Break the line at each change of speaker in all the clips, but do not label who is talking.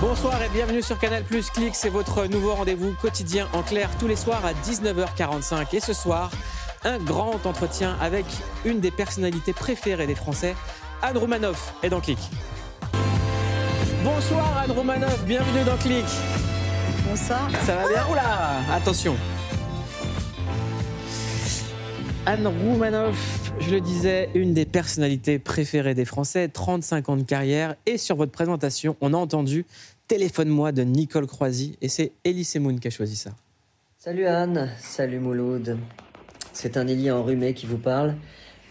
Bonsoir et bienvenue sur Canal Plus Click, c'est votre nouveau rendez-vous quotidien en clair tous les soirs à 19h45. Et ce soir, un grand entretien avec une des personnalités préférées des Français, Anne Roumanoff est dans Click. Bonsoir Anne Roumanoff, bienvenue dans Click.
Bonsoir.
Ça va bien? Oula Attention. Anne Roumanoff, je le disais, une des personnalités préférées des Français, 35 ans de carrière. Et sur votre présentation, on a entendu Téléphone-moi de Nicole Croisy. Et c'est Elie Semoun qui a choisi ça.
Salut Anne, salut Mouloud. C'est un Élie enrhumé qui vous parle.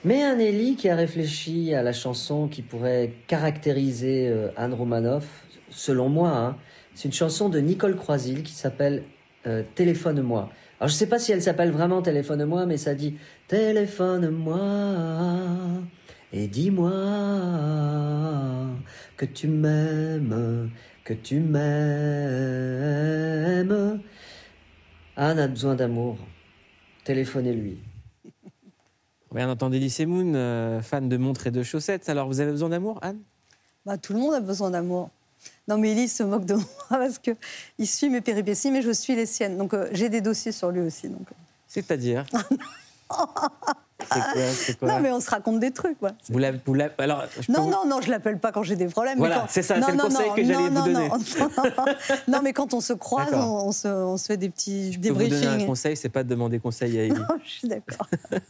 Mais un Élie qui a réfléchi à la chanson qui pourrait caractériser euh, Anne Romanoff, selon moi. hein. C'est une chanson de Nicole Croisil qui s'appelle euh, Téléphone-moi. Alors je sais pas si elle s'appelle vraiment Téléphone-moi, mais ça dit Téléphone-moi et dis-moi que tu m'aimes, que tu m'aimes. Anne a besoin d'amour. Téléphonez-lui.
Bien entendu, Elie Semoun, euh, fan de montres et de chaussettes. Alors, vous avez besoin d'amour, Anne?
Bah, tout le monde a besoin d'amour. Non, mais Elise se moque de moi parce que il suit mes péripéties, mais je suis les siennes. Donc, euh, j'ai des dossiers sur lui aussi. Donc.
C'est-à-dire C'est quoi,
Non, mais on se raconte des trucs, quoi.
Vous alors,
Non,
vous-
non, non, je l'appelle pas quand j'ai des problèmes.
Voilà,
quand-
c'est ça, c'est le conseil
non,
que j'allais vous donner.
Non, non, mais quand on se croise, on, on se, on se fait des petits
je peux vous donner un
débriefings.
conseil, c'est pas de demander conseil à Elie.
je suis d'accord.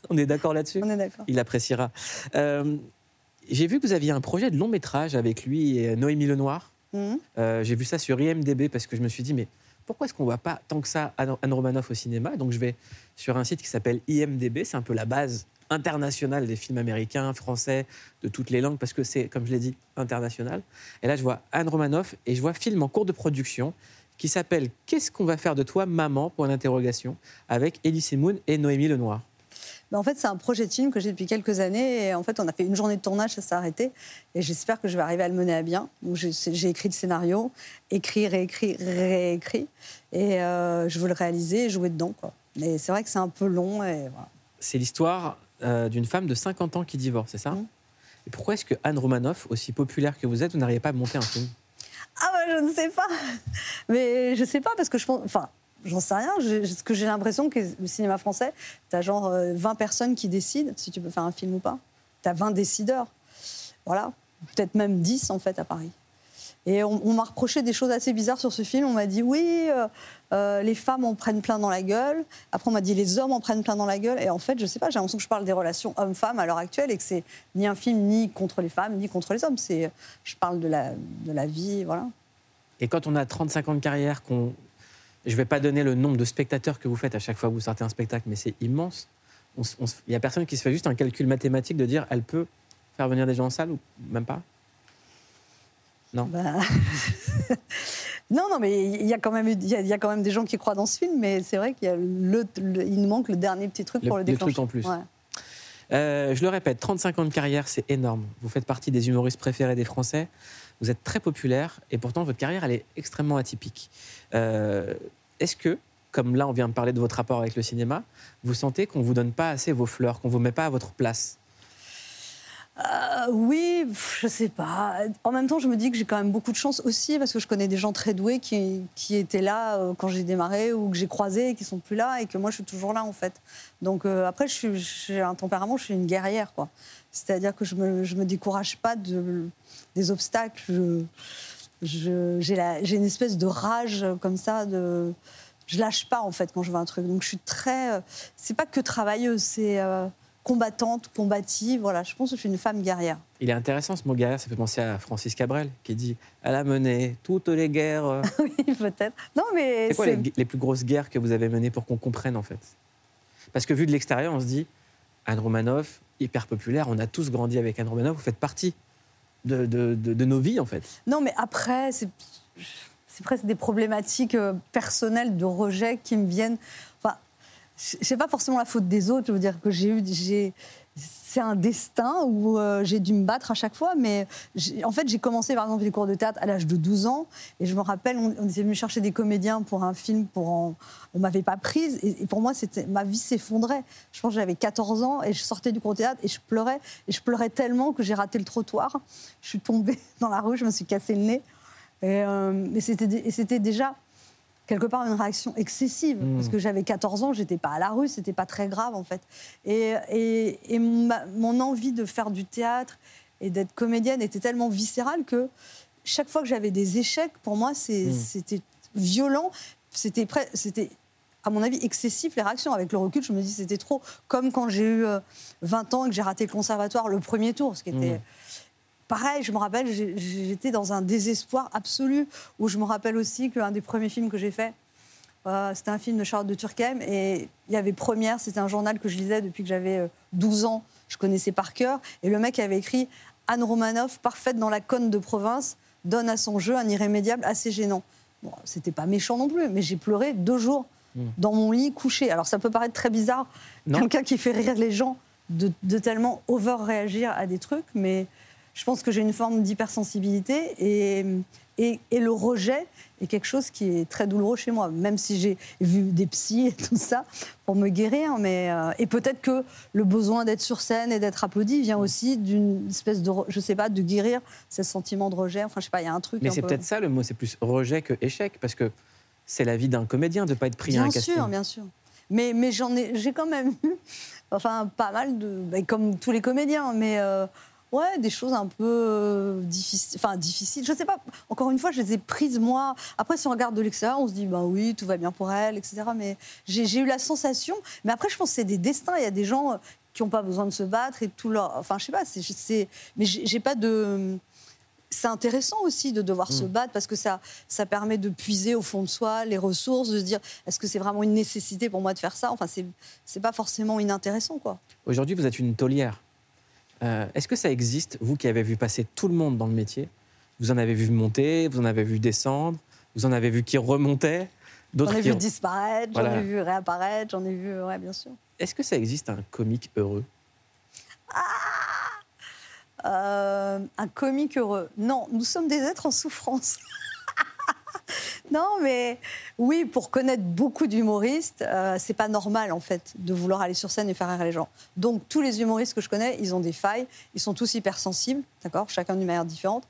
On est d'accord là-dessus
On est d'accord.
Il appréciera. Euh, J'ai vu que vous aviez un projet de long métrage avec lui et Noémie Lenoir.
Mhm.
Euh, J'ai vu ça sur IMDB parce que je me suis dit, mais pourquoi est-ce qu'on ne voit pas tant que ça Anne Romanoff au cinéma Donc je vais sur un site qui s'appelle IMDB, c'est un peu la base internationale des films américains, français, de toutes les langues, parce que c'est, comme je l'ai dit, international. Et là, je vois Anne Romanoff et je vois film en cours de production qui s'appelle Qu'est-ce qu'on va faire de toi, maman? Point d'interrogation, avec Elie Semoun et Noémie Lenoir.
Ben, en fait, c'est un projet de film que j'ai depuis quelques années. Et en fait, on a fait une journée de tournage, ça s'est arrêté. Et j'espère que je vais arriver à le mener à bien. J'ai écrit le scénario, écrit, réécrit, réécrit. Et euh, je veux le réaliser et jouer dedans. Quoi. Mais c'est vrai que c'est un peu long. Et voilà.
C'est l'histoire euh, d'une femme de 50 ans qui divorce, c'est ça?
Mhm.
Et pourquoi est-ce que Anne Romanoff, aussi populaire que vous êtes, vous n'arrivez pas à monter un film?
Ah bah, je ne sais pas. Mais je sais pas parce que je pense. Enfin, j'en sais rien. J'ai- Ce que j'ai l'impression que le cinéma français, t'as genre euh, 20 personnes qui décident si tu peux faire un film ou pas. T'as 20 décideurs. Voilà. Peut-être même 10 en fait à Paris. Et on, m'a reproché des choses assez bizarres sur ce film. On m'a dit oui, euh, euh, les femmes en prennent plein dans la gueule. Après, on m'a dit les hommes en prennent plein dans la gueule. Et en fait, je sais pas, j'ai l'impression que je parle des relations hommes-femmes à l'heure actuelle et que c'est ni un film ni contre les femmes, ni contre les hommes. Je parle de la, de la vie, voilà.
Et quand on a 35 ans de carrière, qu'on... je ne vais pas donner le nombre de spectateurs que vous faites à chaque fois que vous sortez un spectacle, mais c'est immense. Il n'y a personne qui se fait juste un calcul mathématique de dire elle peut faire venir des gens en salle ou même pas?
Bah, non, non, mais il y a quand même, eu- il y a, il y a quand même des gens qui croient dans ce film, mais c'est vrai qu'il le, le- il nous manque le dernier petit truc
Le-
pour le
le
déclencher.
truc en plus.
Ouais.
Euh, Je le répète, 35 ans de carrière, c'est énorme. Vous faites partie des humoristes préférés des Français. Vous êtes très populaire et pourtant votre carrière, elle est extrêmement atypique. Euh, Est-ce que, comme là, on vient de parler de votre rapport avec le cinéma, vous sentez qu'on vous donne pas assez vos fleurs, qu'on vous met pas à votre place?
Euh, oui, je sais pas. En même temps, je me dis que j'ai quand même beaucoup de chance aussi parce que je connais des gens très doués qui, étaient là euh, quand j'ai démarré ou que j'ai croisés et qui sont plus là et que moi je suis toujours là en fait. Donc après, j'ai un tempérament, je suis une guerrière quoi. C'est-à-dire que je me, je me décourage pas de, des obstacles. Je- j'ai la- j'ai une espèce de rage comme ça de je lâche pas en fait quand je veux un truc donc je suis très euh, c'est pas que travailleuse c'est euh, combattante combative voilà je pense que je suis une femme guerrière
Il est intéressant ce mot guerrière, ça fait penser à Francis Cabrel qui dit Elle a mené toutes les guerres.
oui peut-être non mais
C'est quoi les, les plus grosses guerres que vous avez menées pour qu'on comprenne en fait? Parce que vu de l'extérieur, on se dit Anne Romanoff, hyper populaire, on a tous grandi avec Anne Romanoff, vous faites partie de, nos vies en fait.
non mais après c'est presque des problématiques euh, personnelles de rejet qui me viennent enfin je sais pas forcément la faute des autres je veux dire que j'ai eu c'est un destin où euh, j'ai dû me battre à chaque fois. Mais en fait, j'ai commencé par exemple les cours de théâtre à l'âge de 12 ans. Et je me rappelle, on, était venu chercher des comédiens pour un film, pour en, on m'avait pas prise. Et, pour moi, c'était ma vie s'effondrait. Je pense que j'avais 14 ans et je sortais du cours de théâtre et je pleurais. Et je pleurais tellement que j'ai raté le trottoir. Je suis tombée dans la rue, je me suis cassé le nez. Et, euh, c'était déjà quelque part une réaction excessive
Mm.
parce que j'avais 14 ans, j'étais pas à la rue, c'était pas très grave en fait. Et, et, et ma- mon envie de faire du théâtre et d'être comédienne était tellement viscérale que chaque fois que j'avais des échecs, pour moi, c'est-
Mm.
c'était violent, c'était à mon avis excessif les réactions. Avec le recul, je me dis c'était trop. Comme quand j'ai eu euh, 20 ans et que j'ai raté le conservatoire le premier tour, ce qui était
Mm.
Pareil, je me rappelle, j'étais dans un désespoir absolu, où je me rappelle aussi qu'un des premiers films que j'ai fait, euh, c'était un film de Charlotte de Turckheim, et il y avait Première, c'était un journal que je lisais depuis que j'avais euh, 12 ans, je connaissais par cœur, et le mec avait écrit Anne Romanoff, parfaite dans la conne de province, donne à son jeu un irrémédiable assez gênant. Bon, c'était pas méchant non plus, mais j'ai pleuré deux jours
Mm.
dans mon lit couché. Alors ça peut paraître très bizarre, quelqu'un qui fait rire les gens de, de tellement over-réagir à des trucs, mais je pense que j'ai une forme d'hypersensibilité et, et, et le rejet est quelque chose qui est très douloureux chez moi, même si j'ai vu des psys et tout ça pour me guérir. Mais, euh, et peut-être que le besoin d'être sur scène et d'être applaudi vient aussi d'une espèce de, je sais pas, de guérir ce sentiment de rejet. Enfin, je sais pas, il y a un truc.
Mais c'est
peu-
peut-être ça le mot, c'est plus rejet que échec, parce que c'est la vie d'un comédien de ne pas être pris à
Bien
un casting.
sûr, bien sûr. Mais, mais j'en ai, j'ai quand même eu, enfin, pas mal de, bah, comme tous les comédiens, mais euh, ouais, des choses un peu euh, difficiles, enfin difficiles. Je sais pas. Encore une fois, je les ai prises moi. Après, si on regarde de l'extérieur, on se dit bah oui, tout va bien pour elle, etc. Mais j'ai, eu la sensation. Mais après, je pense que c'est des destins. Il y a des gens euh, qui n'ont pas besoin de se battre et tout leur. Enfin, je sais pas. C'est, mais j'ai, pas de c'est intéressant aussi de devoir se battre parce que ça, ça permet de puiser au fond de soi les ressources, de se dire est-ce que c'est vraiment une nécessité pour moi de faire ça? Enfin, c'est pas forcément inintéressant, quoi.
Aujourd'hui, vous êtes une taulière. Euh, Est-ce que ça existe, vous qui avez vu passer tout le monde dans le métier? Vous en avez vu monter, vous en avez vu descendre, vous en avez vu qui remontaient,
J'en ai
qui.
vu disparaître, j'en ai vu réapparaître, j'en ai vu, ouais, bien sûr.
Est-ce que ça existe un comique heureux?
Euh, un comique heureux. Non, nous sommes des êtres en souffrance. Non, mais oui, pour connaître beaucoup d'humoristes, euh, c'est pas normal en fait de vouloir aller sur scène et faire rire les gens. Donc tous les humoristes que je connais, ils ont des failles, ils sont tous hypersensibles, d'accord, chacun d'une manière différente.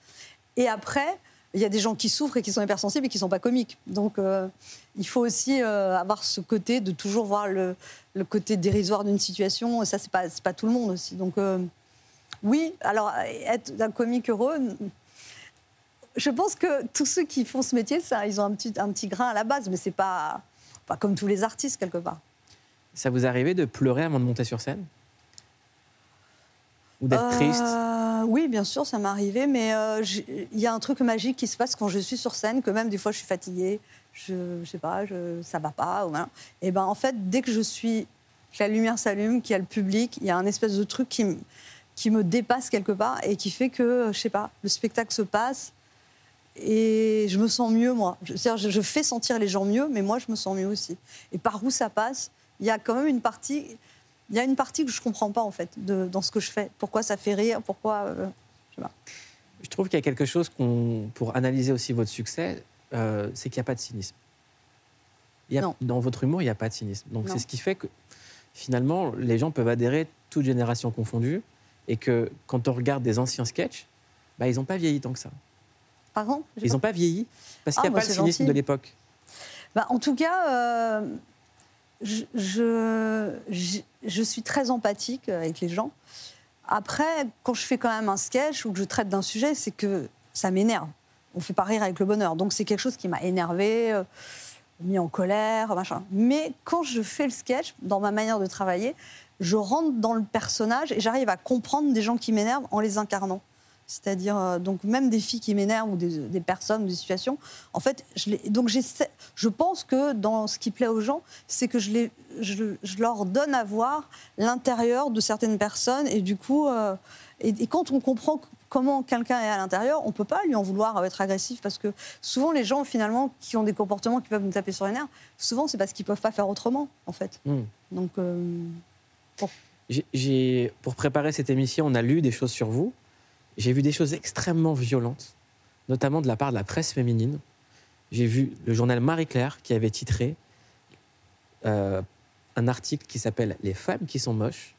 Et après, il y a des gens qui souffrent et qui sont hypersensibles et qui sont pas comiques. Donc euh, il faut aussi euh, avoir ce côté de toujours voir le, côté dérisoire d'une situation. Et ça, c'est pas pas tout le monde aussi. Donc euh, oui, alors être un comique heureux, je pense que tous ceux qui font ce métier, ça, ils ont un petit, un petit grain à la base, mais c'est pas, pas comme tous les artistes quelque part.
Ça vous arrivait de pleurer avant de monter sur scène? Ou d'être
Euh,
triste?
Oui, bien sûr, ça m'est arrivé, mais euh, il y a un truc magique qui se passe quand je suis sur scène, que même des fois je suis fatiguée, je, je sais pas, je, ça va pas, ou voilà. Et ben en fait, dès que je suis, que la lumière s'allume, qu'il y a le public, il y a un espèce de truc qui, me- qui me dépasse quelque part et qui fait que, je sais pas, le spectacle se passe et je me sens mieux moi. Je, c'est-à-dire, je, fais sentir les gens mieux, mais moi je me sens mieux aussi. Et par où ça passe, il y a quand même une partie il y a une partie que je comprends pas en fait de, dans ce que je fais. Pourquoi ça fait rire Pourquoi euh,
Je trouve qu'il y a quelque chose qu'on, pour analyser aussi votre succès, euh, c'est qu'il n'y a pas de cynisme. Il y a-
Non.
Dans votre humour, il n'y a pas de cynisme. Donc c'est ce qui fait que finalement, les gens peuvent adhérer, toute génération confondue, et que quand on regarde des anciens sketchs, bah, ils n'ont pas vieilli tant que ça. Ils n'ont pas vieilli parce
Ah,
qu'il n'y a
bah,
pas le cynisme
gentil.
de l'époque.
Bah, en tout cas, euh, je, je, je- je suis très empathique avec les gens. Après, quand je fais quand même un sketch ou que je traite d'un sujet, c'est que ça m'énerve. On fait pas rire avec le bonheur. Donc c'est quelque chose qui m'a énervé, euh, mis en colère, machin. Mais quand je fais le sketch, dans ma manière de travailler, je rentre dans le personnage et j'arrive à comprendre des gens qui m'énervent en les incarnant. C'est-à-dire, euh, donc même des filles qui m'énervent ou des, des personnes des situations, en fait, je les, donc je pense que dans ce qui plaît aux gens, c'est que je, les, je, je leur donne à voir l'intérieur de certaines personnes et du coup, euh, et, et quand on comprend comment quelqu'un est à l'intérieur, on peut pas lui en vouloir être agressif parce que souvent les gens finalement qui ont des comportements qui peuvent nous taper sur les nerfs, souvent c'est parce qu'ils peuvent pas faire autrement en fait.
Hmm.
Donc euh,
j'ai- pour préparer cette émission, on a lu des choses sur vous. J'ai vu des choses extrêmement violentes, notamment de la part de la presse féminine. J'ai vu le journal Marie-Claire qui avait titré euh, un article qui s'appelle Les femmes qui sont moches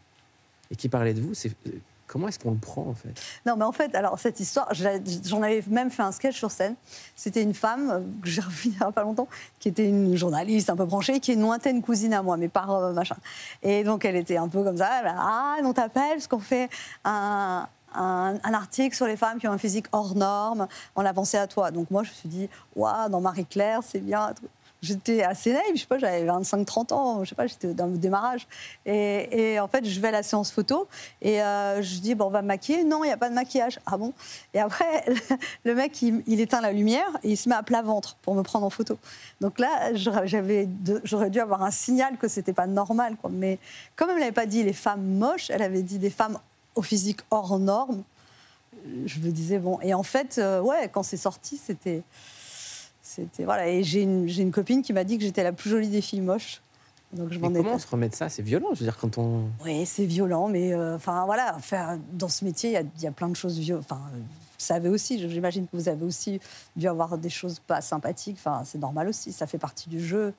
et qui parlait de vous. Comment est-ce qu'on le prend en fait?
Non, mais en fait, alors cette histoire, j'en avais même fait un sketch sur scène. C'était une femme euh, que j'ai revue il n'y a pas longtemps, qui était une journaliste un peu branchée, qui est une lointaine cousine à moi, mais par euh, machin. Et donc elle était un peu comme ça. Ah, on t'appelle parce qu'on fait un, un, article sur les femmes qui ont un physique hors norme. On a pensé à toi. Donc moi, je me suis dit, waouh, dans Marie-Claire, c'est bien. J'étais assez naïve, je sais pas, j'avais 25-30 ans, je sais pas, j'étais dans le démarrage. Et, en fait, je vais à la séance photo et euh, je dis, bon, on va me maquiller. Non, il n'y a pas de maquillage. Ah bon? Et après, le mec, il, éteint la lumière et il se met à plat ventre pour me prendre en photo. Donc là, j'aurais dû avoir un signal que c'était pas normal. Quoi. Mais comme elle n'avait pas dit les femmes moches, elle avait dit des femmes au physique hors norme. Je me disais, bon. Et en fait, euh, ouais, quand c'est sorti, c'était. C'était voilà, et j'ai une, une, copine qui m'a dit que j'étais la plus jolie des filles moches.
Donc je m'en comment on se remet de ça? C'est violent, je veux dire, quand on.
Oui, c'est violent, mais euh, enfin voilà, dans ce métier, il y, a plein de choses violentes. Enfin, vous savez aussi, j'imagine que vous avez aussi dû avoir des choses pas sympathiques. Enfin, c'est normal aussi, ça fait partie du jeu.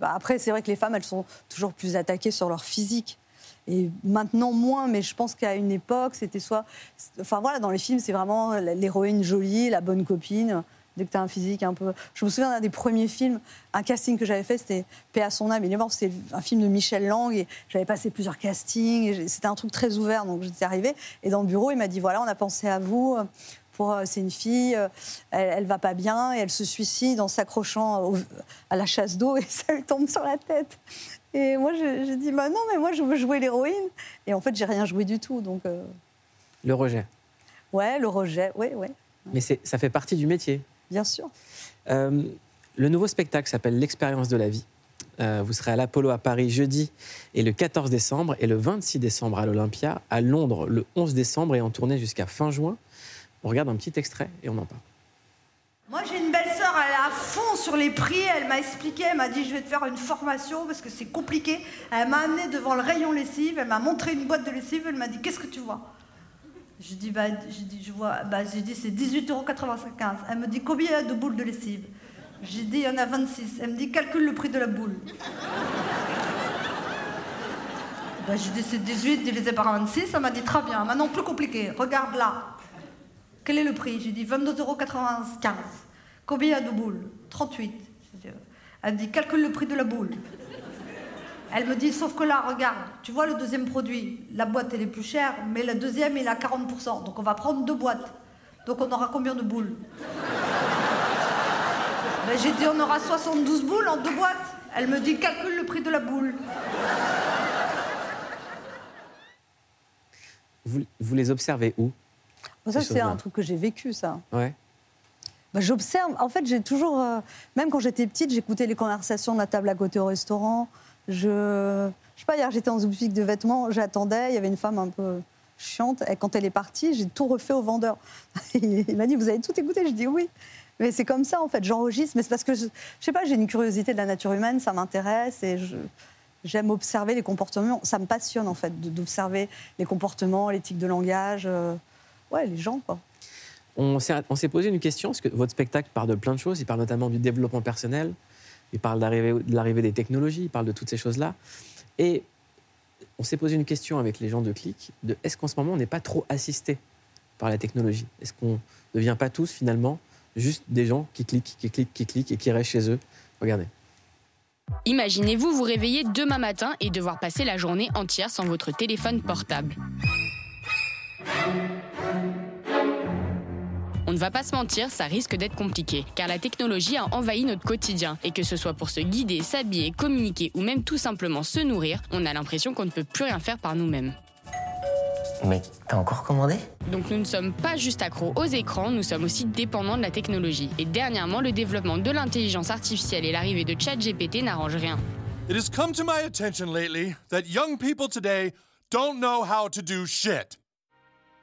Pas... Après, c'est vrai que les femmes, elles sont toujours plus attaquées sur leur physique. Et maintenant moins, mais je pense qu'à une époque, c'était soit. Enfin voilà, dans les films, c'est vraiment l'héroïne jolie, la bonne copine dès que tu as un physique un peu. Je me souviens d'un des premiers films, un casting que j'avais fait, c'était Paix à son âme, il est mort, c'était un film de Michel Lang, et j'avais passé plusieurs castings, c'était un truc très ouvert, donc j'étais arrivée, et dans le bureau, il m'a dit voilà, on a pensé à vous. Euh, c'est une fille, euh, elle, va pas bien et elle se suicide en s'accrochant à la chasse d'eau et ça lui tombe sur la tête. Et moi, j'ai dit bah non, mais moi, je veux jouer l'héroïne. Et en fait, j'ai rien joué du tout. Donc, euh.
Le rejet.
Ouais, le rejet, oui, oui.
Mais ça fait partie du métier.
Bien sûr.
Euh, le nouveau spectacle s'appelle L'expérience de la vie. Euh, vous serez à l'Apollo à Paris jeudi et le 14 décembre et le 26 décembre à l'Olympia, à Londres le 11 décembre et en tournée jusqu'à fin juin. On regarde un petit extrait et on en parle.
Moi j'ai une belle elle est à fond sur les prix, elle m'a expliqué, elle m'a dit je vais te faire une formation parce que c'est compliqué. Elle m'a amené devant le rayon lessive, elle m'a montré une boîte de lessive, elle m'a dit qu'est-ce que tu vois? J'ai dit, bah, j'ai dit, je vois, bah, dit, c'est 18,95 euros. Elle me dit, combien il y a de boules de lessive? J'ai dit, il y en a 26. Elle me dit, calcule le prix de la boule. bah, j'ai dit, c'est 18 divisé par 26. Elle m'a dit, très bien. Maintenant, plus compliqué. Regarde là. Quel est le prix? J'ai dit, 22,95 euros. Combien il y a de boules 38. Elle me dit, calcule le prix de la boule. Elle me dit, sauf que là, regarde, tu vois le deuxième produit, la boîte elle est plus chère, mais la deuxième il a 40%. Donc on va prendre deux boîtes. Donc on aura combien de boules ben, J'ai dit, on aura 72 boules en deux boîtes. Elle me dit, calcule le prix de la boule.
Vous, vous les observez où
Ça, c'est un truc que j'ai vécu, ça.
Ouais.
Bah, j'observe. En fait, j'ai toujours. Euh, même quand j'étais petite, j'écoutais les conversations de la table à côté au restaurant. Je, je sais pas, hier j'étais en boutique de vêtements, j'attendais, il y avait une femme un peu chiante, et quand elle est partie, j'ai tout refait au vendeur. il m'a dit, vous avez tout écouté? Je dis oui. Mais c'est comme ça, en fait, j'enregistre, mais c'est parce que, je, je sais pas, j'ai une curiosité de la nature humaine, ça m'intéresse, et j'aime observer les comportements. Ça me passionne, en fait, d'observer les comportements, l'éthique de langage, euh, ouais, les gens, quoi.
On s'est posé une question, parce que votre spectacle parle de plein de choses, il parle notamment du développement personnel, il parle de l'arrivée des technologies, il parle de toutes ces choses-là. Et on s'est posé une question avec les gens de Click, est-ce qu'en ce moment on n'est pas trop assisté par la technologie? Est-ce qu'on ne devient pas tous finalement juste des gens qui cliquent, qui cliquent, qui cliquent et qui restent chez eux? Regardez.
Imaginez-vous vous réveiller demain matin et devoir passer la journée entière sans votre téléphone portable. On ne va pas se mentir, ça risque d'être compliqué, car la technologie a envahi notre quotidien, et que ce soit pour se guider, s'habiller, communiquer ou même tout simplement se nourrir, on a l'impression qu'on ne peut plus rien faire par nous-mêmes.
Mais t'as encore commandé?
Donc nous ne sommes pas juste accros aux écrans, nous sommes aussi dépendants de la technologie. Et dernièrement, le développement de l'intelligence artificielle et l'arrivée de ChatGPT n'arrangent rien.
It has come to my attention lately that young people today don't know how to do shit.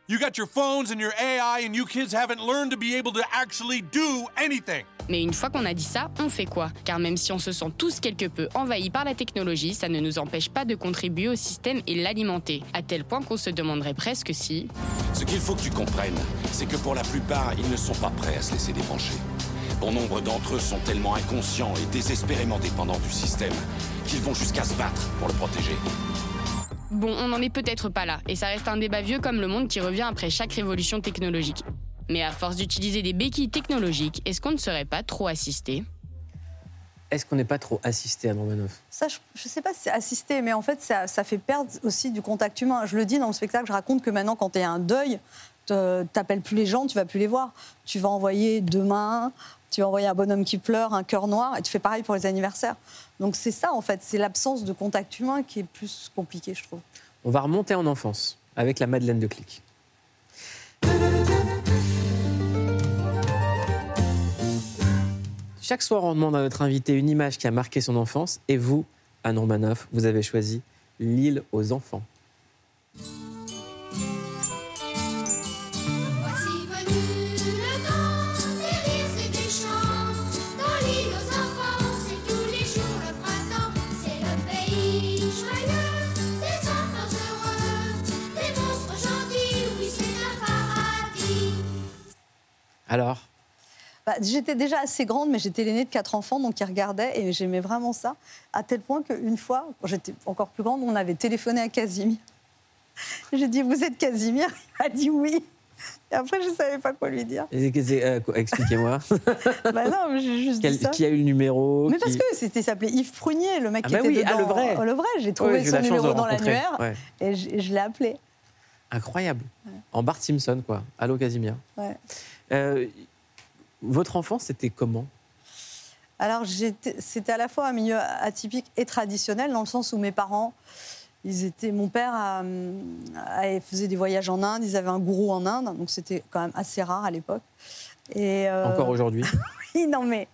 You got your phones and your AI, and you kids haven't learned to be able to actually do anything.
Mais une fois qu'on a dit ça, on fait quoi? Car même si on se sent tous quelque peu envahis par la technologie, ça ne nous empêche pas de contribuer au système et l'alimenter, à tel point qu'on se demanderait presque si...
Ce qu'il faut que tu comprennes, c'est que pour la plupart, ils ne sont pas prêts à se laisser débrancher. Bon nombre d'entre eux sont tellement inconscients et désespérément dépendants du système qu'ils vont jusqu'à se battre pour le protéger.
Bon, on n'en est peut-être pas là, et ça reste un débat vieux comme le monde qui revient après chaque révolution technologique. Mais à force d'utiliser des béquilles technologiques, est-ce qu'on ne serait pas trop assisté?
Est-ce qu'on n'est pas trop assisté à Romanoff
Ça, je ne sais pas si c'est assisté, mais en fait, ça, ça fait perdre aussi du contact humain. Je le dis dans le spectacle, je raconte que maintenant, quand tu as un deuil, t'appelles plus les gens, tu vas plus les voir. Tu vas envoyer demain, tu vas envoyer un bonhomme qui pleure, un cœur noir, et tu fais pareil pour les anniversaires. Donc c'est ça, en fait, c'est l'absence de contact humain qui est plus compliqué, je trouve.
On va remonter en enfance avec la Madeleine de Clic. Chaque soir, on demande à notre invité une image qui a marqué son enfance. Et vous, Anne Romanoff, vous avez choisi L'île aux enfants. Alors,
Bah, j'étais déjà assez grande, mais j'étais l'aînée de quatre enfants, donc ils regardaient et j'aimais vraiment ça. À tel point qu'une fois, quand j'étais encore plus grande, on avait téléphoné à Casimir. J'ai dit Vous êtes Casimir? Il a dit oui. Et après, je ne savais pas quoi lui dire.
euh, expliquez-moi.
bah non, j'ai juste
Quel-
dit ça.
qui a eu le numéro
Mais parce que c'était s'appelait Yves Prunier, le mec
Ah
qui
bah
était
oui, ah,
dedans.
le vrai.
Oh, le vrai, j'ai trouvé
eu
son numéro dans l'annuaire
Ouais.
et je, l'ai appelé.
Incroyable. En Bart Simpson, quoi. Allô, Casimir.
Ouais.
Euh, votre enfance, c'était comment?
Alors, c'était à la fois un milieu atypique et traditionnel, dans le sens où mes parents, ils étaient, mon père a- a- faisait des voyages en Inde, ils avaient un gourou en Inde, donc c'était quand même assez rare à l'époque. Et euh,
Encore aujourd'hui?
Oui, non mais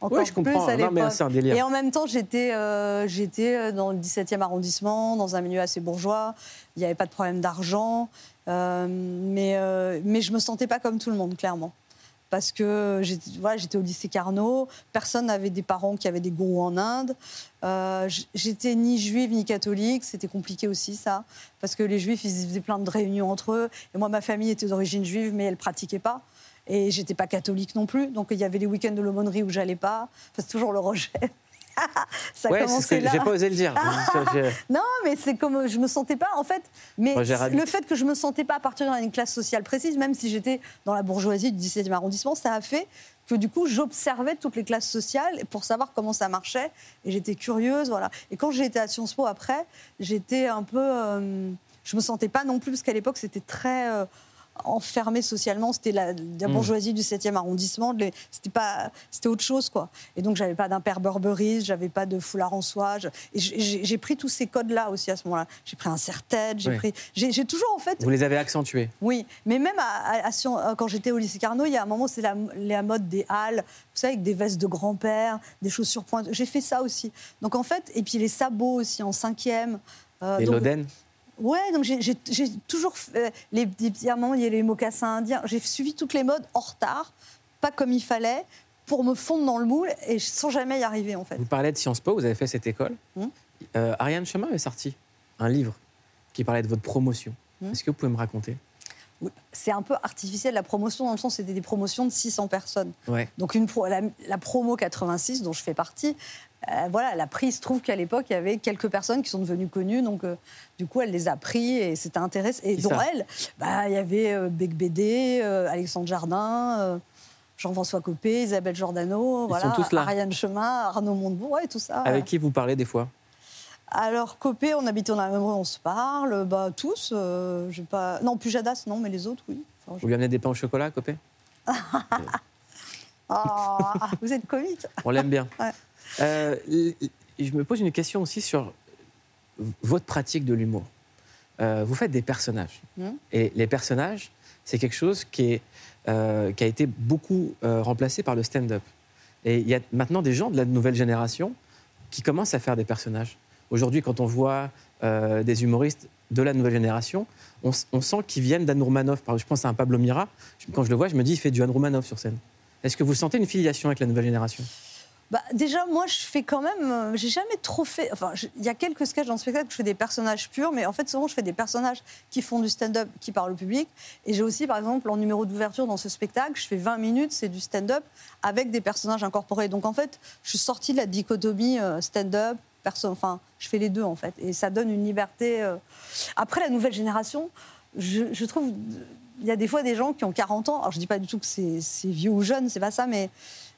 encore
Oui, je comprends.
à l'époque. Et en même temps, j'étais euh, j'étais euh, dans le 17e arrondissement, dans un milieu assez bourgeois. Il n'y avait pas de problème d'argent, euh, mais euh, mais je me sentais pas comme tout le monde, clairement. Parce que j'étais voilà, au lycée Carnot, personne n'avait des parents qui avaient des gourous en Inde. Euh, j'étais ni juive ni catholique, c'était compliqué aussi ça, parce que les juifs ils faisaient plein de réunions entre eux. Et moi, ma famille était d'origine juive, mais elle pratiquait pas. Et j'étais pas catholique non plus, donc il y avait les week-ends de l'aumônerie où j'allais pas. Enfin, c'est toujours le rejet. ça
Ouais, que
là.
j'ai pas osé le dire. Je-
Non, mais c'est comme je me sentais pas en fait. Mais le fait que je me sentais pas appartenir à une classe sociale précise, même si j'étais dans la bourgeoisie du 17e arrondissement, ça a fait que du coup j'observais toutes les classes sociales pour savoir comment ça marchait et j'étais curieuse, voilà. Et quand j'ai été à Sciences Po après, j'étais un peu, euh, je me sentais pas non plus parce qu'à l'époque c'était très euh, enfermé socialement, c'était la, la
Mm.
bourgeoisie du 7e arrondissement, c'était pas, c'était autre chose quoi. Et donc j'avais pas d'impair Burberry, j'avais pas de foulard en soie, je- et j'ai- pris tous ces codes là aussi à ce moment-là. J'ai pris un serre-tête, j'ai pris, j'ai toujours en fait
Vous les avez accentués.
oui, mais même à- à- à Sciences- euh, quand j'étais au lycée Carnot, il y a un moment, c'est la, la mode des halles, vous savez, avec des vestes de grand-père, des chaussures pointues. J'ai fait ça aussi. Donc en fait, et puis les sabots aussi en cinquième. Euh,
Les
donc-
Loden?
Ouais, donc j'ai- toujours fait, euh, les des diamants, il y a les mocassins indiens. J'ai suivi toutes les modes en retard, pas comme il fallait, pour me fondre dans le moule et sans jamais y arriver en fait.
Vous parlez de Sciences Po, vous avez fait cette école.
Hmm.
Euh, Ariane Chemin avait sorti un livre qui parlait de votre promotion.
Hmm.
Est-ce que vous pouvez me raconter?
Oui, C'est un peu artificiel la promotion dans le sens c'était des promotions de 600 personnes.
Ouais.
Donc une pro- la, la promo 86 dont je fais partie, euh, voilà, elle a pris. Il se trouve qu'à l'époque il y avait quelques personnes qui sont devenues connues, donc euh, du coup elle les a pris et c'était intéressant. Et dont elle, bah, il y avait euh, Bec Bédé, euh, Alexandre Jardin. Jean-François Copé, Isabelle Giordano,
Ils
voilà,
sont tous là.
Ariane Chemin, Arnaud Montebourg, ouais, tout ça.
Avec qui vous parlez des fois?
Alors Copé, on habite dans la même rue, on se parle, bah tous. euh, j'ai pas, non Pujadas, non, mais les autres, oui. Enfin,
Vous lui amenez des pains au chocolat, Copé?
Ah, vous êtes comique.
On l'aime bien.
Ouais.
Euh, je me pose une question aussi sur votre pratique de l'humour. Euh, vous faites des personnages.
Mhm.
Et les personnages, c'est quelque chose qui, est, euh, qui a été beaucoup remplacé par le stand-up. Et il y a maintenant des gens de la nouvelle génération qui commencent à faire des personnages. Aujourd'hui, quand on voit des humoristes de la nouvelle génération, on, sent qu'ils viennent d'Anne Roumanoff. Je pense à un Pablo Mira. Quand je le vois, je me dis, il fait du Anne Roumanoff sur scène. Est-ce que vous sentez une filiation avec la nouvelle génération?
Bah, déjà, moi, je fais quand même. euh, J'ai jamais trop fait. Enfin, il y a quelques sketchs dans le spectacle où je fais des personnages purs, mais en fait, souvent, je fais des personnages qui font du stand-up, qui parlent au public. Et j'ai aussi, par exemple, en numéro d'ouverture dans ce spectacle, je fais 20 minutes, c'est du stand-up avec des personnages incorporés. Donc, en fait, je suis sortie de la dichotomie euh, stand-up, perso- enfin, Je fais les deux, en fait. Et ça donne une liberté. euh. Après, la nouvelle génération, je, je trouve. Il y a des fois des gens qui ont 40 ans. Alors, je dis pas du tout que c'est vieux ou jeune, c'est pas ça, mais,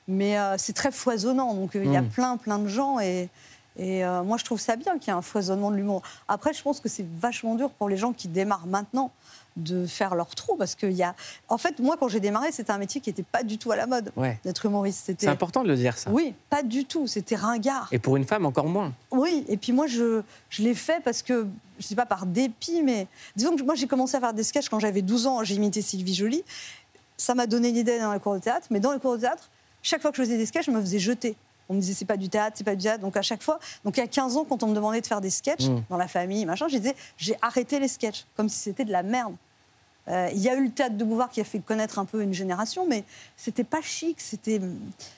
mais euh, c'est très foisonnant. Donc, euh, il y a
Mm.
plein, plein de gens. Et, et euh, moi, je trouve ça bien qu'il y ait un foisonnement de l'humour. Après, je pense que c'est vachement dur pour les gens qui démarrent maintenant de faire leur trou. Parce qu'il y a. En fait, moi, quand j'ai démarré, c'était un métier qui n'était pas du tout à la mode
Ouais.
d'être humoriste. C'était.
C'est important de le dire, ça.
Oui, pas du tout. C'était ringard.
Et pour une femme, encore moins.
Oui, et puis moi, je, je l'ai fait parce que, je sais pas par dépit, mais disons que moi, j'ai commencé à faire des sketchs quand j'avais 12 ans. J'ai imité Sylvie Joly. Ça m'a donné l'idée dans les cours de théâtre. Mais dans les cours de théâtre, chaque fois que je faisais des sketchs, je me faisais jeter. On me disait, c'est pas du théâtre, c'est pas du théâtre. Donc à chaque fois, donc il y a 15 ans, quand on me demandait de faire des sketchs
Mm.
dans la famille, machin, je disais, j'ai arrêté les sketchs, comme si c'était de la merde. Euh, Il y a eu le théâtre de Bouvard qui a fait connaître un peu une génération, mais c'était pas chic, c'était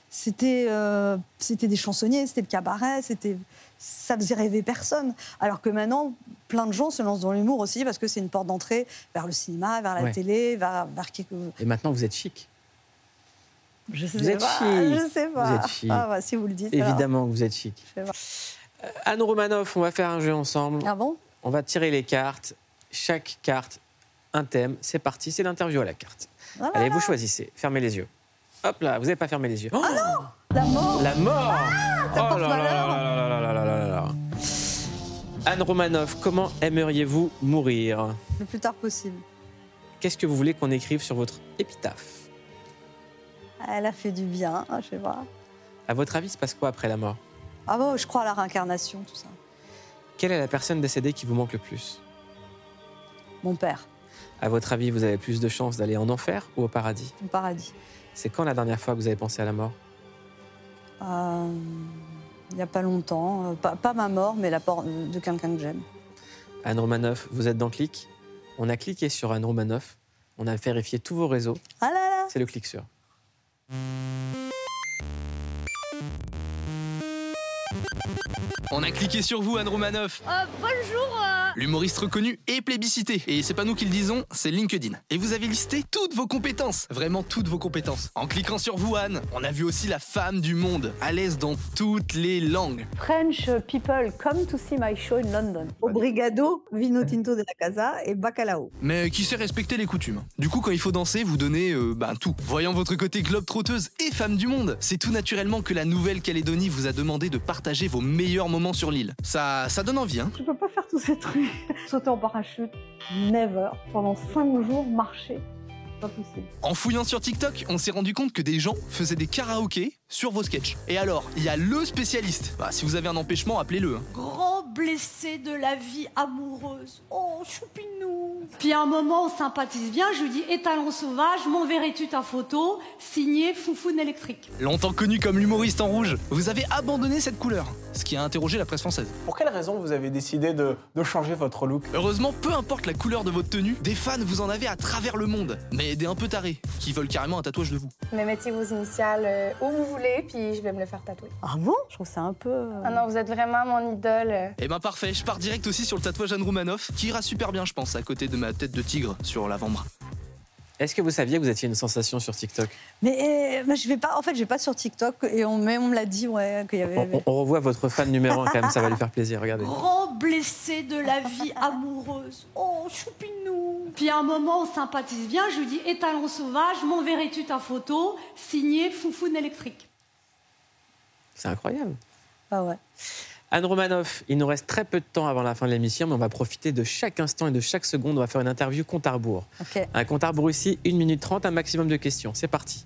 c'était euh, c'était des chansonniers, c'était le cabaret, c'était ça faisait rêver personne. Alors que maintenant, plein de gens se lancent dans l'humour aussi parce que c'est une porte d'entrée vers le cinéma, vers la
Ouais.
télé, vers, vers quelque...
Et maintenant, vous êtes chic.
Je sais
vous êtes
pas,
chic.
Je sais pas.
Vous êtes chic.
Ah, bah, si vous le dites.
Évidemment que vous êtes chic.
Je sais pas.
Euh, Anne Romanoff, on va faire un jeu ensemble.
Ah bon?
On va tirer les cartes. Chaque carte, un thème. C'est parti, c'est l'interview à la carte.
Ah, bah,
Allez, vous bah. choisissez. Fermez les yeux. Hop là, vous n'avez pas fermé les yeux. Oh ah non
La mort
La mort
ah,
oh là là là là là là Anne Romanoff, comment aimeriez-vous mourir?
Le plus tard possible.
Qu'est-ce que vous voulez qu'on écrive sur votre épitaphe?
Elle a fait du bien, je sais pas.
À votre avis, se passe quoi après la mort?
Ah bon, je crois à la réincarnation, tout ça.
Quelle est la personne décédée qui vous manque le plus?
Mon père,
À votre avis, vous avez plus de chances d'aller en enfer ou au paradis?
Au paradis.
C'est quand la dernière fois que vous avez pensé à la mort?
Euh, Il n'y a pas longtemps. euh, Pas, pas ma mort, mais la mort de quelqu'un que j'aime.
Anne Romanoff, vous êtes dans Click? On a cliqué sur Anne Romanoff. On a vérifié tous vos réseaux.
Ah là là
C'est le clic sur.
Música On a cliqué sur vous, Anne Romanoff.
Euh, bonjour euh,
L'humoriste reconnu et plébiscité. Et c'est pas nous qui le disons, c'est LinkedIn. Et vous avez listé toutes vos compétences. Vraiment toutes vos compétences. En cliquant sur vous, Anne, on a vu aussi la femme du monde. À l'aise dans toutes les langues.
French people come to see my show in London. Obrigado, vino tinto de la casa et bacalao.
Mais qui sait respecter les coutumes. Du coup, quand il faut danser, vous donnez, euh, ben, tout. Voyant votre côté globe trotteuse et femme du monde, c'est tout naturellement que la Nouvelle-Calédonie vous a demandé de partager vos meilleurs moments sur l'île. Ça, ça donne envie, hein
Je peux pas faire tous ces trucs. Sauter en parachute, never. Pendant cinq jours, marcher. Pas possible.
En fouillant sur TikTok, on s'est rendu compte que des gens faisaient des karaokés sur vos sketchs. Et alors, il y a le spécialiste. Bah, si vous avez un empêchement, appelez-le. hein.
Grand blessé de la vie amoureuse. Oh, choupinou. Puis à un moment, on sympathise bien. Je lui dis étalon sauvage, m'enverrais-tu ta photo Signé Foufoune électrique.
Longtemps connu comme l'humoriste en rouge, vous avez abandonné cette couleur. Ce qui a interrogé la presse française.
Pour quelle raison vous avez décidé de, de changer votre look?
Heureusement, peu importe la couleur de votre tenue, des fans vous en avez à travers le monde. Mais des un peu tarés, qui veulent carrément un tatouage de vous.
Mais mettez vos initiales euh, où vous voulez, puis je vais me le faire tatouer.
Ah bon? Je trouve ça un peu. euh,
Ah non, vous êtes vraiment mon idole.
Eh ben parfait, je pars direct aussi sur le tatouage Anne Romanoff, qui ira super bien, je pense, à côté de ma tête de tigre sur l'avant-bras.
Est-ce que vous saviez que vous étiez une sensation sur TikTok?
Mais, euh, je vais pas. En fait, je vais pas sur TikTok et on, mais on me l'a dit, ouais, qu'il y avait.
on, on- on revoit votre fan numéro 1 quand même, ça va lui faire plaisir. Regardez.
Grand blessé de la vie amoureuse. Oh, choupinou. Puis à un moment, on sympathise bien. Je lui dis étalon sauvage, m'enverrais-tu ta photo Signé Foufoune électrique?
C'est incroyable.
Ah ouais.
Anne Romanoff, il nous reste très peu de temps avant la fin de l'émission, mais on va profiter de chaque instant et de chaque seconde. On va faire une interview compte à rebours. Un compte à rebours ici, 1 minute 30, un maximum de questions. C'est parti.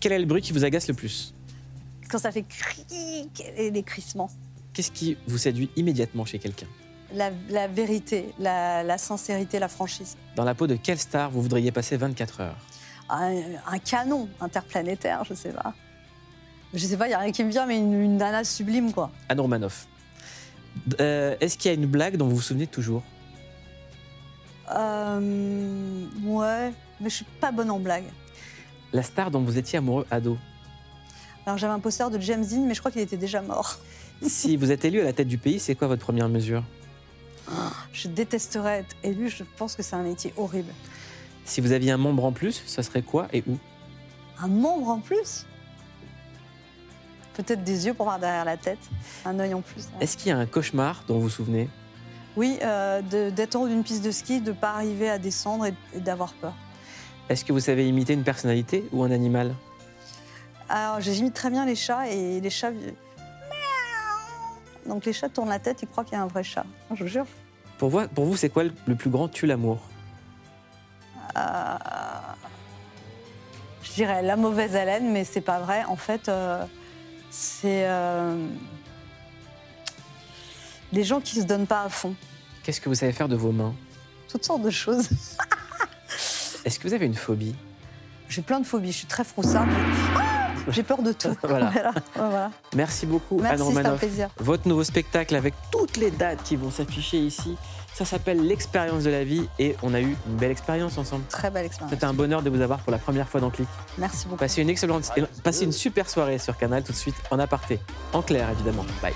Quel est le bruit qui vous agace le plus?
Quand ça fait cric et des crissements.
Qu'est-ce qui vous séduit immédiatement chez quelqu'un?
La, la vérité, la, la sincérité, la franchise.
Dans la peau de quelle star vous voudriez passer 24 heures?
Un, un canon interplanétaire, je sais pas. Je sais pas, il y a rien qui me vient, mais une, une nana sublime, quoi.
Anne Romanoff. Euh, Est-ce qu'il y a une blague dont vous vous souvenez toujours?
Euh, ouais, mais je suis pas bonne en blague.
La star dont vous étiez amoureux ado
Alors j'avais un poster de James Dean, mais je crois qu'il était déjà mort.
Si vous êtes élu à la tête du pays, c'est quoi votre première mesure?
Je détesterais être élu, je pense que c'est un métier horrible.
Si vous aviez un membre en plus, ce serait quoi et où?
Un membre en plus? Peut-être des yeux pour voir derrière la tête, un œil en plus.
Est-ce qu'il y a un cauchemar dont vous vous souvenez?
Oui, euh, d'être en haut d'une piste de ski, de ne pas arriver à descendre et, et d'avoir peur.
Est-ce que vous savez imiter une personnalité ou un animal?
Alors, j'imite très bien les chats et les chats. Donc, les chats tournent la tête, ils croient qu'il y a un vrai chat. Je vous jure.
Pour vous, pour vous c'est quoi le, plus grand tue-l'amour
Euh, je dirais la mauvaise haleine, mais c'est pas vrai. En fait, euh, c'est euh, les gens qui se donnent pas à fond.
Qu'est-ce que vous savez faire de vos mains?
Toutes sortes de choses.
Est-ce que vous avez une phobie?
J'ai plein de phobies. Je suis très froussarde. Ah J'ai peur de tout.
Voilà.
Voilà. Voilà.
Merci beaucoup,
Merci,
Anne
c'est un plaisir.
Votre nouveau spectacle avec toutes les dates qui vont s'afficher ici, ça s'appelle L'expérience de la vie et on a eu une belle expérience ensemble.
Très belle expérience.
C'était un bonheur de vous avoir pour la première fois dans Click.
Merci beaucoup.
Passez une excellente, passez une super soirée sur Canal tout de suite en aparté, en clair évidemment. Bye.